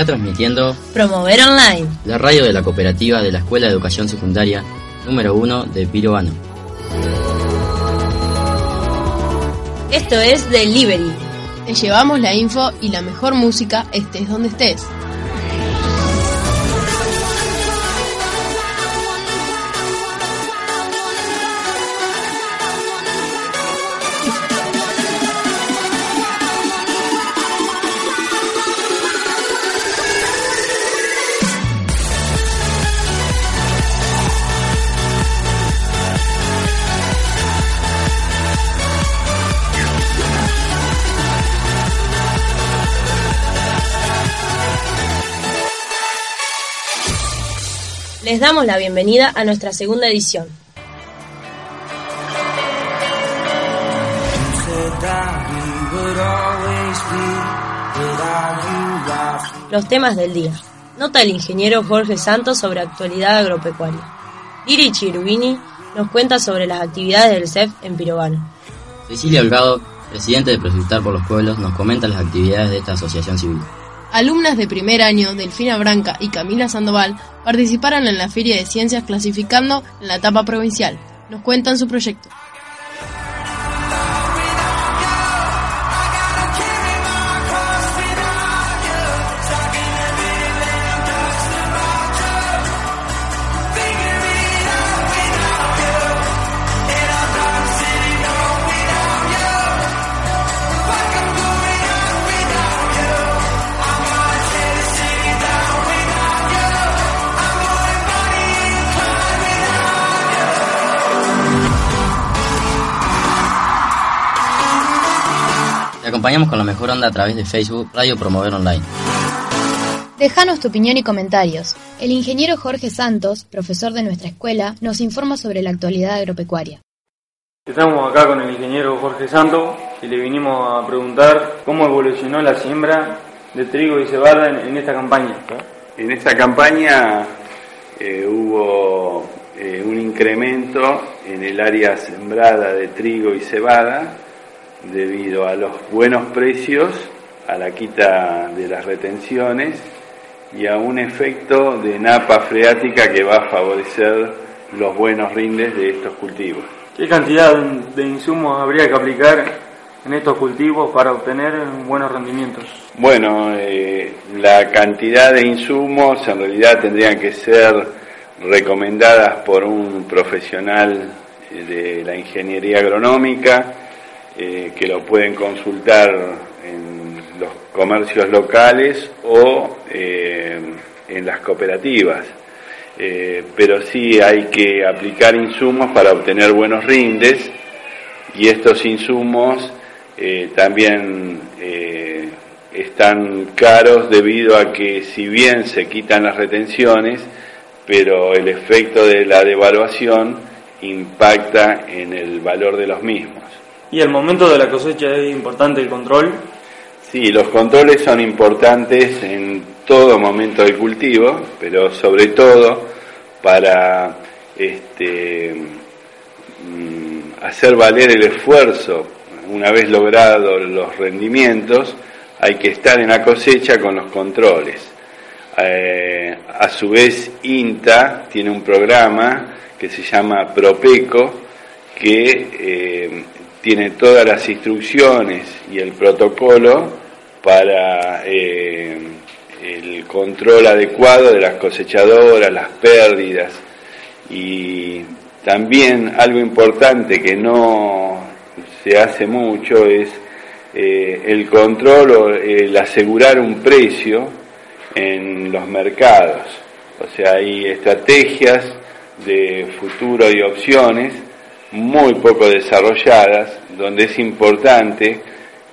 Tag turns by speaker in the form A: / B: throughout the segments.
A: Está transmitiendo
B: Promover online.
A: la radio de la cooperativa de la Escuela de Educación Secundaria número 1 de Pirovano.
B: Esto es Delivery.
C: Te llevamos la info y la mejor música estés donde estés.
B: Les damos la bienvenida a nuestra segunda edición. Los temas del día. Nota el ingeniero Jorge Santos sobre actualidad agropecuaria. Diri Chirubini nos cuenta sobre las actividades del CEF en Pirovano.
A: Cecilia Holgado, presidente de Proyectar por los Pueblos, nos comenta las actividades de esta asociación civil.
C: Alumnas de primer año, Delfina Branca y Camila Sandoval, participaron en la Feria de Ciencias clasificando en la etapa provincial. Nos cuentan su proyecto.
A: Acompañamos con la mejor onda a través de Facebook Radio Promover Online.
D: Déjanos tu opinión y comentarios. El ingeniero Jorge Santos, profesor de nuestra escuela, nos informa sobre la actualidad agropecuaria.
E: Estamos acá con el ingeniero Jorge Santo y le vinimos a preguntar cómo evolucionó la siembra de trigo y cebada en, en esta campaña.
F: En esta campaña eh, hubo eh, un incremento en el área sembrada de trigo y cebada debido a los buenos precios, a la quita de las retenciones y a un efecto de napa freática que va a favorecer los buenos rindes de estos cultivos.
E: ¿Qué cantidad de insumos habría que aplicar en estos cultivos para obtener buenos rendimientos?
F: Bueno, eh, la cantidad de insumos en realidad tendrían que ser recomendadas por un profesional de la ingeniería agronómica eh, que lo pueden consultar en los comercios locales o eh, en las cooperativas. Eh, pero sí hay que aplicar insumos para obtener buenos rindes y estos insumos también están caros debido a que si bien se quitan las retenciones, pero el efecto de la devaluación impacta en el valor de los mismos.
E: Y al momento de la cosecha es importante el control.
F: Sí, los controles son importantes en todo momento del cultivo, pero sobre todo para este, mm, hacer valer el esfuerzo. Una vez logrados los rendimientos, hay que estar en la cosecha con los controles. Eh, a su vez, INTA tiene un programa que se llama Propeco, que eh, tiene todas las instrucciones y el protocolo para eh, el control adecuado de las cosechadoras, las pérdidas y también algo importante que no se hace mucho es eh, el control o el asegurar un precio en los mercados. O sea, hay estrategias de futuro y opciones muy poco desarrolladas, donde es importante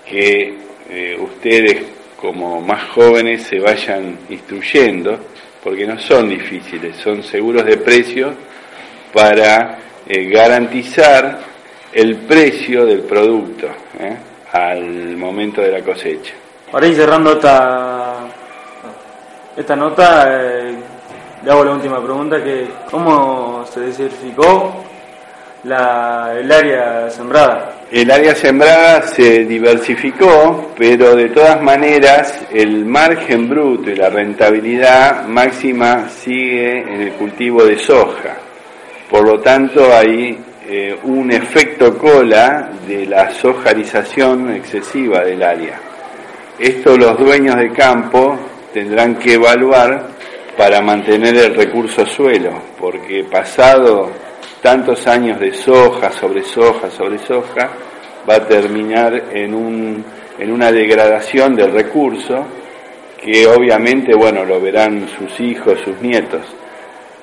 F: que eh, ustedes como más jóvenes se vayan instruyendo, porque no son difíciles, son seguros de precio para eh, garantizar el precio del producto ¿eh? al momento de la cosecha.
E: Para ir cerrando esta, esta nota, le hago la última pregunta, que ¿cómo se desertificó la, el área sembrada?
F: El área sembrada se diversificó, pero de todas maneras el margen bruto y la rentabilidad máxima sigue en el cultivo de soja. Por lo tanto, hay eh, un efecto cola de la sojarización excesiva del área. Esto los dueños de campo tendrán que evaluar para mantener el recurso suelo, porque pasado tantos años de soja sobre soja sobre soja, va a terminar en, un, en una degradación del recurso que obviamente, bueno, lo verán sus hijos, sus nietos,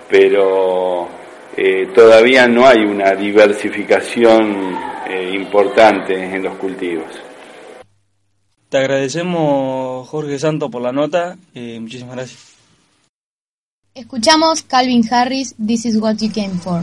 F: pero eh, todavía no hay una diversificación eh, importante en los cultivos.
G: Te agradecemos, Jorge Santo, por la nota. Eh, muchísimas gracias.
D: Escuchamos Calvin Harris, This is what you came for.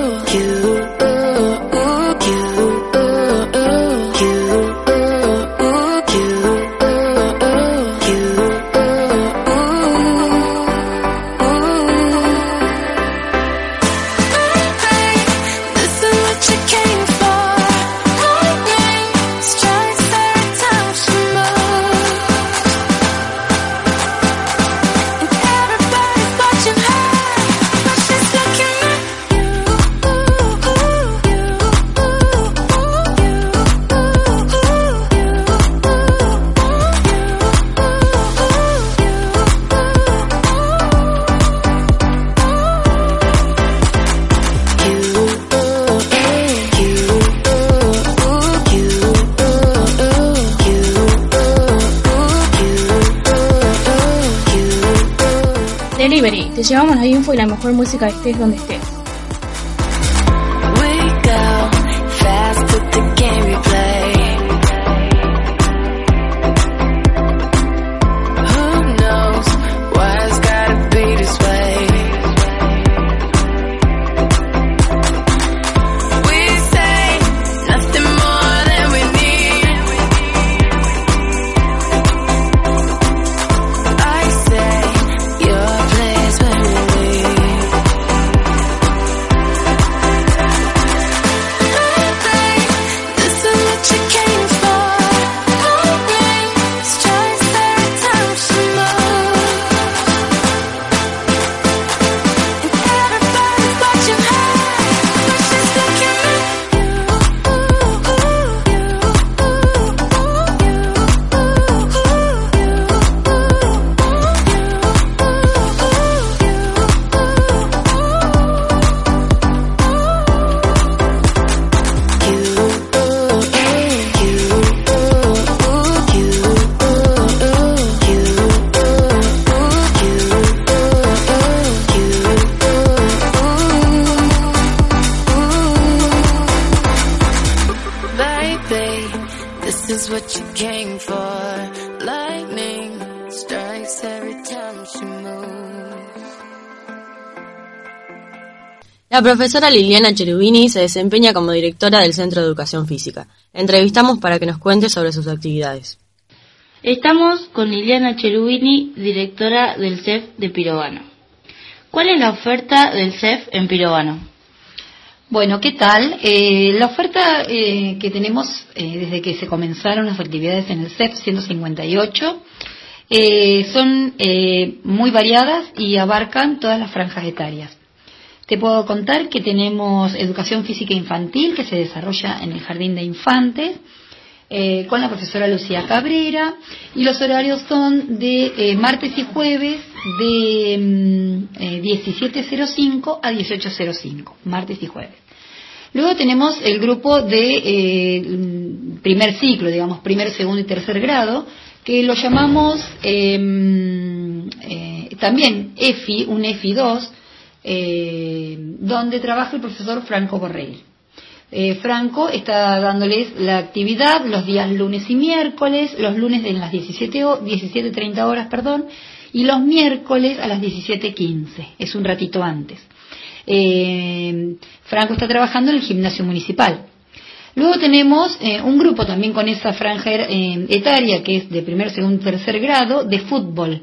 H: La info y la mejor música estés donde estés.
I: We
B: La profesora Liliana Cherubini se desempeña como directora del Centro de Educación Física. La entrevistamos para que nos cuente sobre sus actividades.
J: Estamos con Liliana Cherubini, directora del CEF de Pirovano. ¿Cuál es la oferta del CEF en Pirovano?
K: Bueno, ¿qué tal? Eh, la oferta eh, que tenemos eh, desde que se comenzaron las actividades en el CEP 158 eh, son eh, muy variadas y abarcan todas las franjas etarias. Te puedo contar que tenemos educación física infantil que se desarrolla en el Jardín de Infantes eh, con la profesora Lucía Cabrera y los horarios son de eh, martes y jueves de mm, eh, 17.05 a 18.05, martes y jueves. Luego tenemos el grupo de mm, primer ciclo, digamos, primer, segundo y tercer grado, que lo llamamos eh, también EFI, un EFI 2, eh, donde trabaja el profesor Franco Borrell. Eh, Franco está dándoles la actividad los días lunes y miércoles, los lunes en las 17 o- 17.30 horas, perdón, y los miércoles a las 17.15, es un ratito antes. Eh, Franco está trabajando en el gimnasio municipal. Luego tenemos un grupo también con esa franja etaria que es de primer, segundo, tercer grado de fútbol.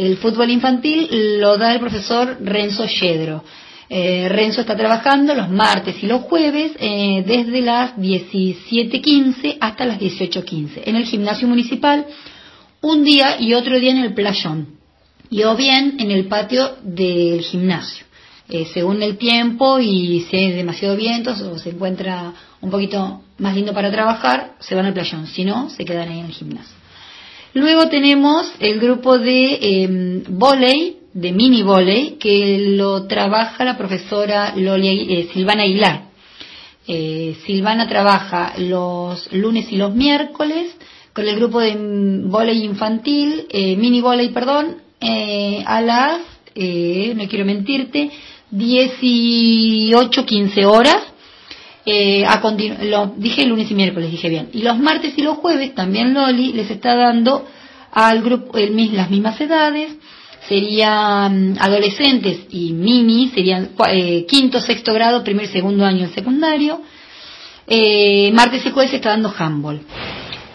K: El fútbol infantil lo da el profesor Renzo Yedro. Eh, Renzo está trabajando los martes y los jueves eh, desde las 17.15 hasta las 18.15 en el gimnasio municipal, un día y otro día en el playón y o bien en el patio del gimnasio. Eh, según el tiempo y si hay demasiado viento o se encuentra un poquito más lindo para trabajar, se van al playón, si no, se quedan ahí en el gimnasio. Luego tenemos el grupo de eh, volei, de mini volei, que lo trabaja la profesora eh, Silvana Aguilar. Eh, Silvana trabaja los lunes y los miércoles con el grupo de volei infantil, eh, mini volei, perdón, eh, a las, no quiero mentirte, 18, 15 horas. Eh, a lo, dije lunes y miércoles, dije bien. Y los martes y los jueves también Loli les está dando al grupo el, las mismas edades. Serían adolescentes y mini, serían eh, quinto, sexto grado, primer segundo año en secundario. Eh, martes y jueves se está dando handball.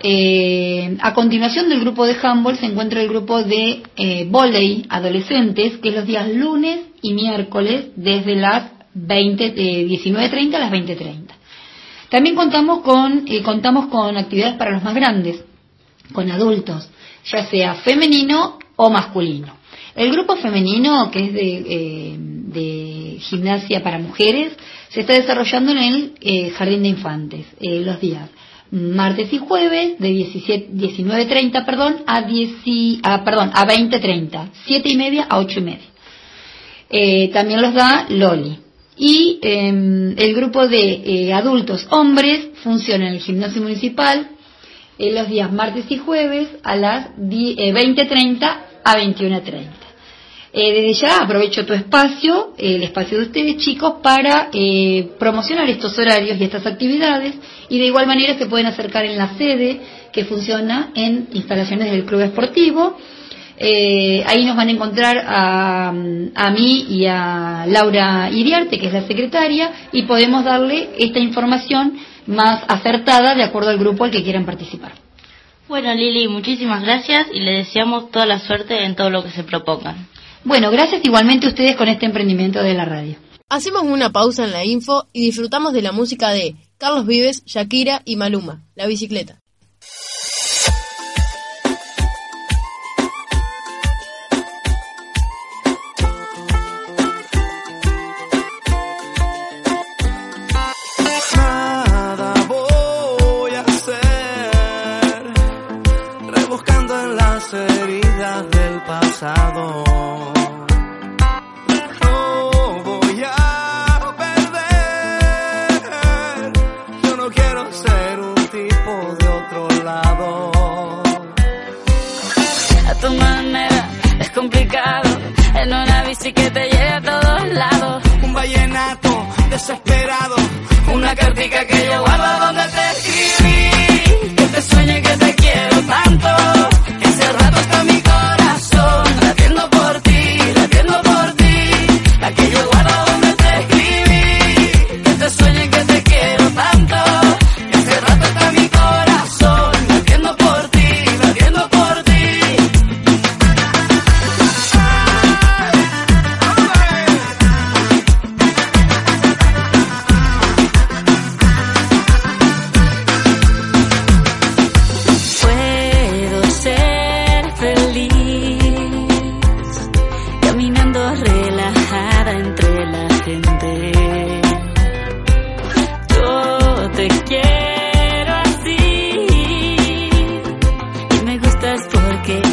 K: Eh, a continuación del grupo de handball se encuentra el grupo de eh, volei adolescentes, que es los días lunes y miércoles desde las 20, eh, 19.30 a las 20.30. También contamos con, eh, contamos con actividades para los más grandes, con adultos, ya sea femenino o masculino. El grupo femenino, que es de, eh, de gimnasia para mujeres, se está desarrollando en el eh, Jardín de Infantes, los días martes y jueves de 17 19.30 perdón, a, 10, y- a, perdón, a 20.30, 7 y media a 8 y media. También los da Loli. Y eh, el grupo de eh, adultos hombres funciona en el gimnasio municipal eh, los días martes y jueves a las die- eh, 20.30 a 21.30. Eh, desde ya aprovecho tu espacio, el espacio de ustedes chicos, para promocionar estos horarios y estas actividades y de igual manera se pueden acercar en la sede que funciona en instalaciones del club esportivo. Eh, ahí nos van a encontrar a, a mí y a Laura Iriarte, que es la secretaria, y podemos darle esta información más acertada de acuerdo al grupo al que quieran participar.
J: Bueno, Lili, muchísimas gracias y le deseamos toda la suerte en todo lo que se propongan.
K: Bueno, gracias igualmente a ustedes con este emprendimiento de la radio.
C: Hacemos una pausa en la info y disfrutamos de la música de Carlos Vives, Shakira y Maluma, La Bicicleta.
I: Bici que te lleve a todos lados.
L: Un vallenato desesperado, Una cartica que yo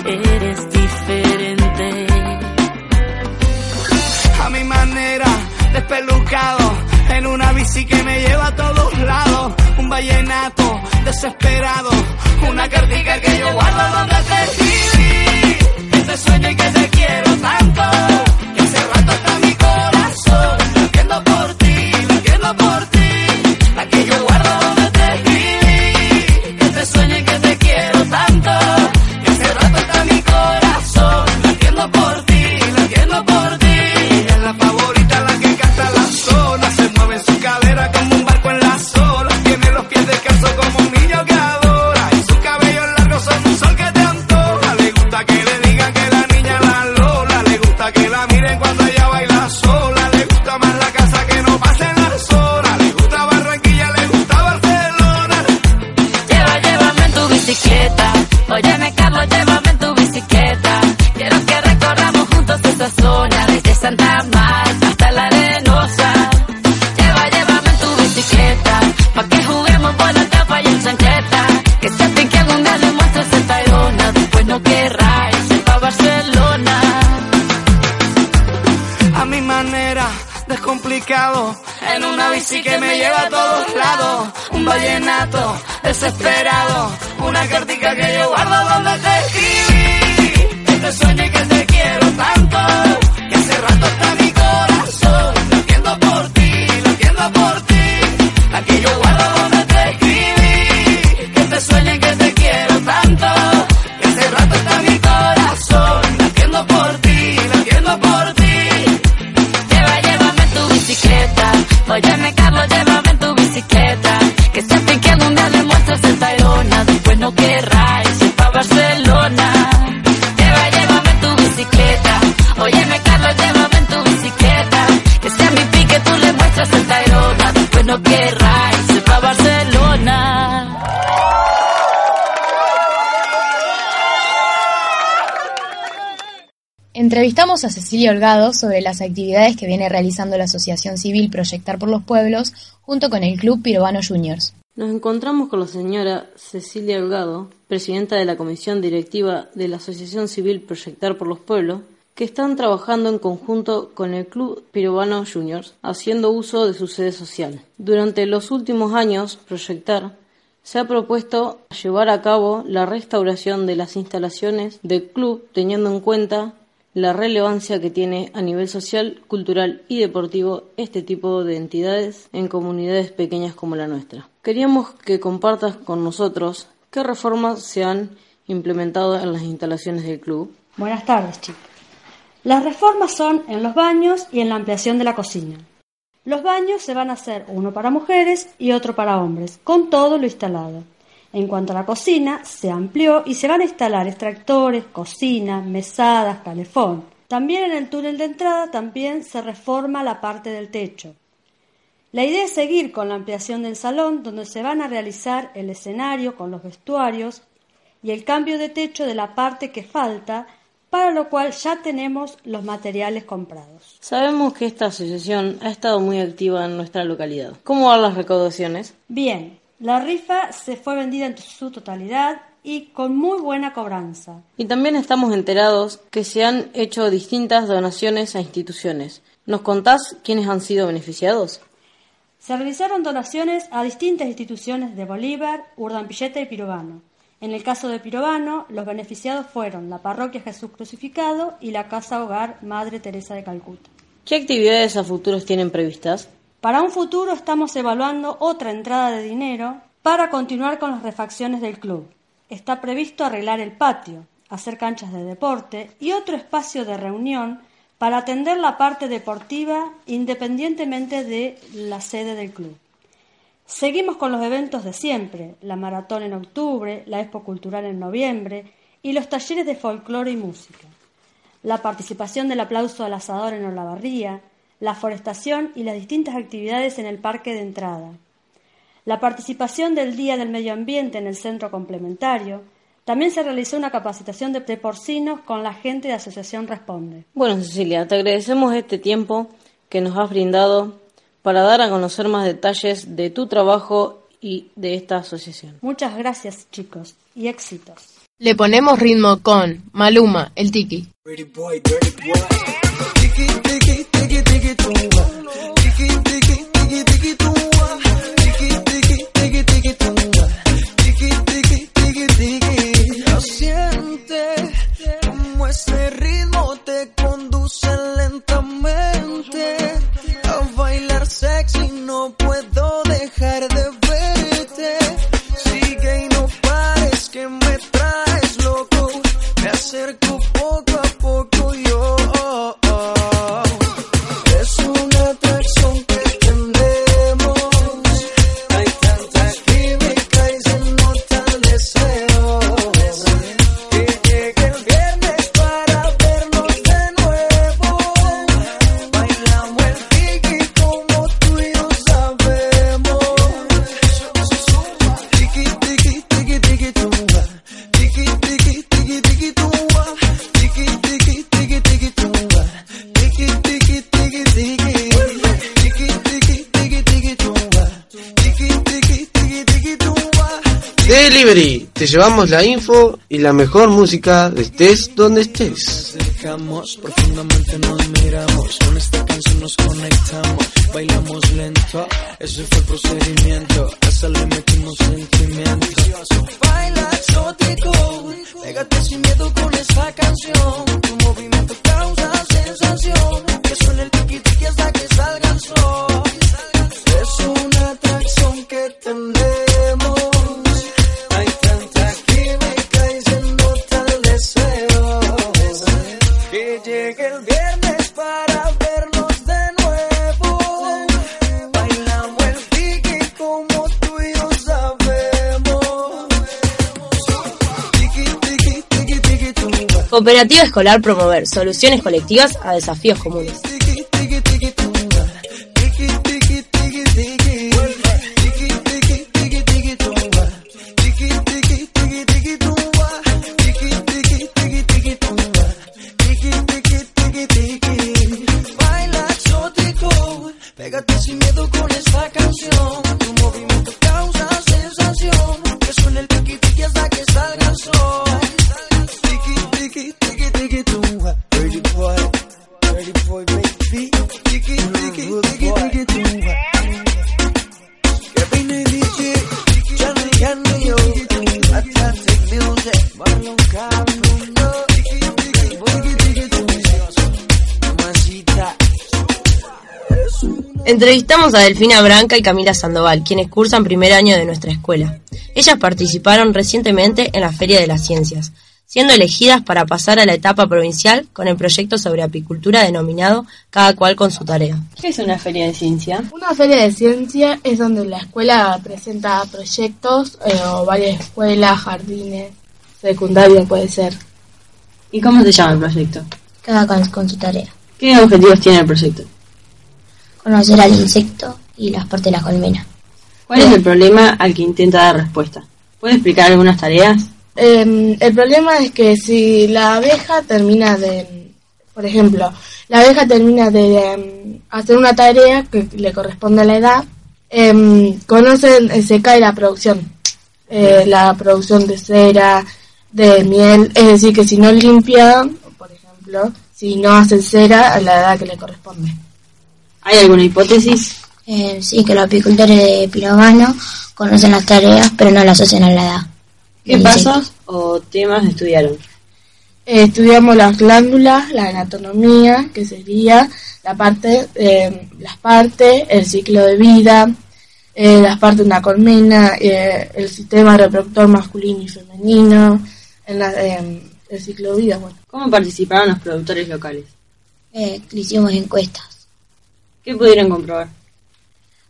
I: eres diferente.
L: A mi manera, despelucado, en una bici que me lleva a todos lados. Un vallenato desesperado, una cartica que
I: desesperado.
D: Entrevistamos a Cecilia Holgado sobre las actividades que viene realizando la Asociación Civil Proyectar por los Pueblos junto con el Club Pirobano Juniors.
M: Nos encontramos con la señora Cecilia Holgado, presidenta de la Comisión Directiva de la Asociación Civil Proyectar por los Pueblos, que están trabajando en conjunto con el Club Pirobano Juniors, haciendo uso de su sede social. Durante los últimos años, Proyectar se ha propuesto llevar a cabo la restauración de las instalaciones del club teniendo en cuenta la relevancia que tiene a nivel social, cultural y deportivo este tipo de entidades en comunidades pequeñas como la nuestra. Queríamos que compartas con nosotros qué reformas se han implementado en las instalaciones del club.
N: Buenas tardes, chicos. Las reformas son en los baños y en la ampliación de la cocina. Los baños se van a hacer uno para mujeres y otro para hombres, con todo lo instalado. En cuanto a la cocina, se amplió y se van a instalar extractores, cocina, mesadas, calefón. También en el túnel de entrada también se reforma la parte del techo. La idea es seguir con la ampliación del salón, donde se van a realizar el escenario con los vestuarios y el cambio de techo de la parte que falta, para lo cual ya tenemos los materiales comprados.
M: Sabemos que esta asociación ha estado muy activa en nuestra localidad. ¿Cómo van las recaudaciones?
N: Bien, la rifa se fue vendida en su totalidad y con muy buena cobranza.
M: Y también estamos enterados que se han hecho distintas donaciones a instituciones. ¿Nos contás quiénes han sido beneficiados?
N: Se realizaron donaciones a distintas instituciones de Bolívar, Urdampilleta y Pirobano. En el caso de Pirobano, los beneficiados fueron la Parroquia Jesús Crucificado y la Casa Hogar Madre Teresa de Calcuta.
M: ¿Qué actividades a futuros tienen previstas?
N: Para un futuro estamos evaluando otra entrada de dinero para continuar con las refacciones del club. Está previsto arreglar el patio, hacer canchas de deporte y otro espacio de reunión para atender la parte deportiva independientemente de la sede del club. Seguimos con los eventos de siempre, la maratón en octubre, la expo cultural en noviembre y los talleres de folclore y música. La participación del aplauso al asador en Olavarría, la forestación y las distintas actividades en el parque de entrada. La participación del Día del Medio Ambiente en el centro complementario. También se realizó una capacitación de, porcinos con la gente de Asociación Responde.
M: Bueno, Cecilia, te agradecemos este tiempo que nos has brindado para dar a conocer más detalles de tu trabajo y de esta asociación.
N: Muchas gracias, chicos, y éxitos.
C: Le ponemos ritmo con Maluma, el Tiki
L: tiki tiki tiki tiki tumba, tiki tiki tiki tiki tumba,
O: tiki tiki tiki tiki tumba, tiki tiki tiki tiki. Ya siente como ese ritmo
P: te conduce lentamente. A bailar sexy, no puedo dejar llevamos la info y la mejor música de estés donde estés.
O: Dejamos, profundamente nos miramos, con esta canción nos conectamos, bailamos lento, ese fue el procedimiento, a esa le metimos sentimientos. Baila exótico, pégate sin miedo con esta canción, tu movimiento causa sensación, que suene el tiki tiki hasta que salga el sol. Es una atracción que tenemos.
B: Cooperativa Escolar Promover, soluciones colectivas a desafíos comunes. Entrevistamos a Delfina Branca y Camila Sandoval, quienes cursan primer año de nuestra escuela. Ellas participaron recientemente en la Feria de las Ciencias, siendo elegidas para pasar a la etapa provincial con el proyecto sobre apicultura denominado Cada cual con su tarea.
Q: ¿Qué es una feria de ciencia?
R: Una feria de ciencia es donde la escuela presenta proyectos eh, o varias escuelas, jardines, secundaria puede ser.
Q: ¿Y cómo se llama el proyecto?
S: Cada cual con su tarea.
Q: ¿Qué objetivos tiene el proyecto?
S: Conocer al insecto y las partes de la colmena.
Q: ¿Cuál es el problema al que intenta dar respuesta? ¿Puede explicar algunas tareas?
R: Eh, el problema es que si la abeja termina de, por ejemplo, la abeja termina de em, hacer una tarea que le corresponde a la edad, em, eh, se cae la producción, Eh, la producción de cera, de miel, es decir, que si no limpian, por ejemplo, si no hacen cera a la edad que le corresponde.
Q: ¿Hay alguna hipótesis?
S: Eh, sí, que los apicultores de Pirobano conocen las tareas, pero no las hacen a la edad.
Q: ¿Qué pasos o temas estudiaron?
R: Eh, estudiamos las glándulas, la anatomía, que sería la parte, eh, las partes, el ciclo de vida, eh, las partes de una colmena, eh, el sistema reproductor masculino y femenino, en la- eh, el ciclo de vida. Bueno.
Q: ¿Cómo participaron los productores locales?
S: Eh, le hicimos encuestas.
Q: ¿Qué pudieron comprobar?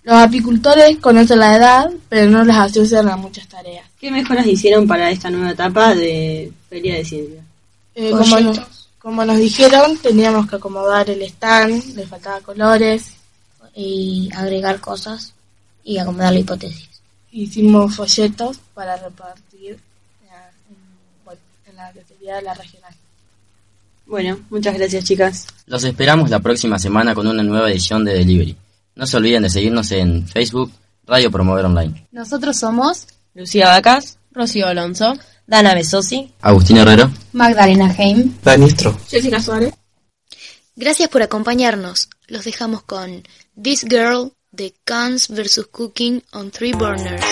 R: Los apicultores conocen la edad, pero no les asocian a muchas tareas.
Q: ¿Qué mejoras hicieron para esta nueva etapa de Feria de Ciencia?
R: Eh, como, nos, como nos dijeron, teníamos que acomodar el stand, le faltaba colores.
S: Y agregar cosas y acomodar la hipótesis.
R: Hicimos folletos para repartir en, la sería la regional.
Q: Bueno, muchas gracias chicas.
A: Los esperamos la próxima semana con una nueva edición de Delivery. No se olviden de seguirnos en Facebook, Radio Promover Online.
T: Nosotros somos
B: Lucía Vacas,
Q: Rocío Alonso,
B: Dana Besosi,
A: Agustín Herrero.
T: Magdalena Heim,
P: Danistro.
R: Jessica Suárez.
T: Gracias por acompañarnos. Los dejamos con This Girl de Cans vs Cooking on Three Burners.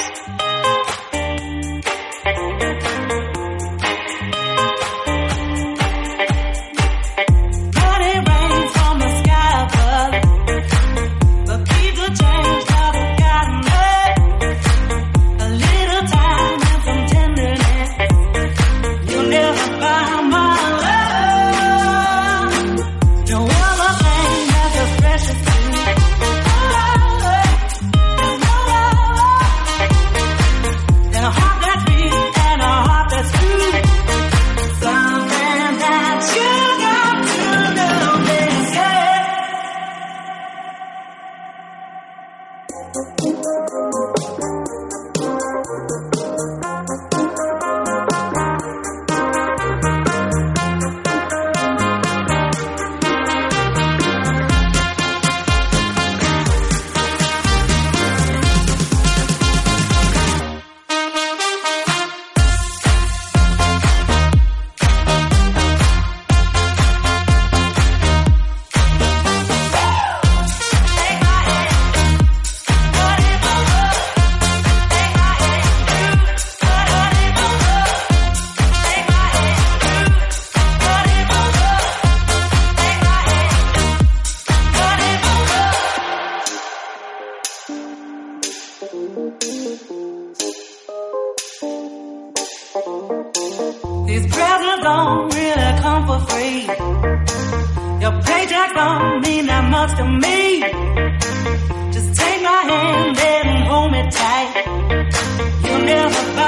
U: These presents don't really come for free. Your
T: paychecks don't mean that much to me. Just take my hand and hold me tight. You'll never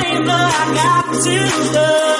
T: blame, but I got to love.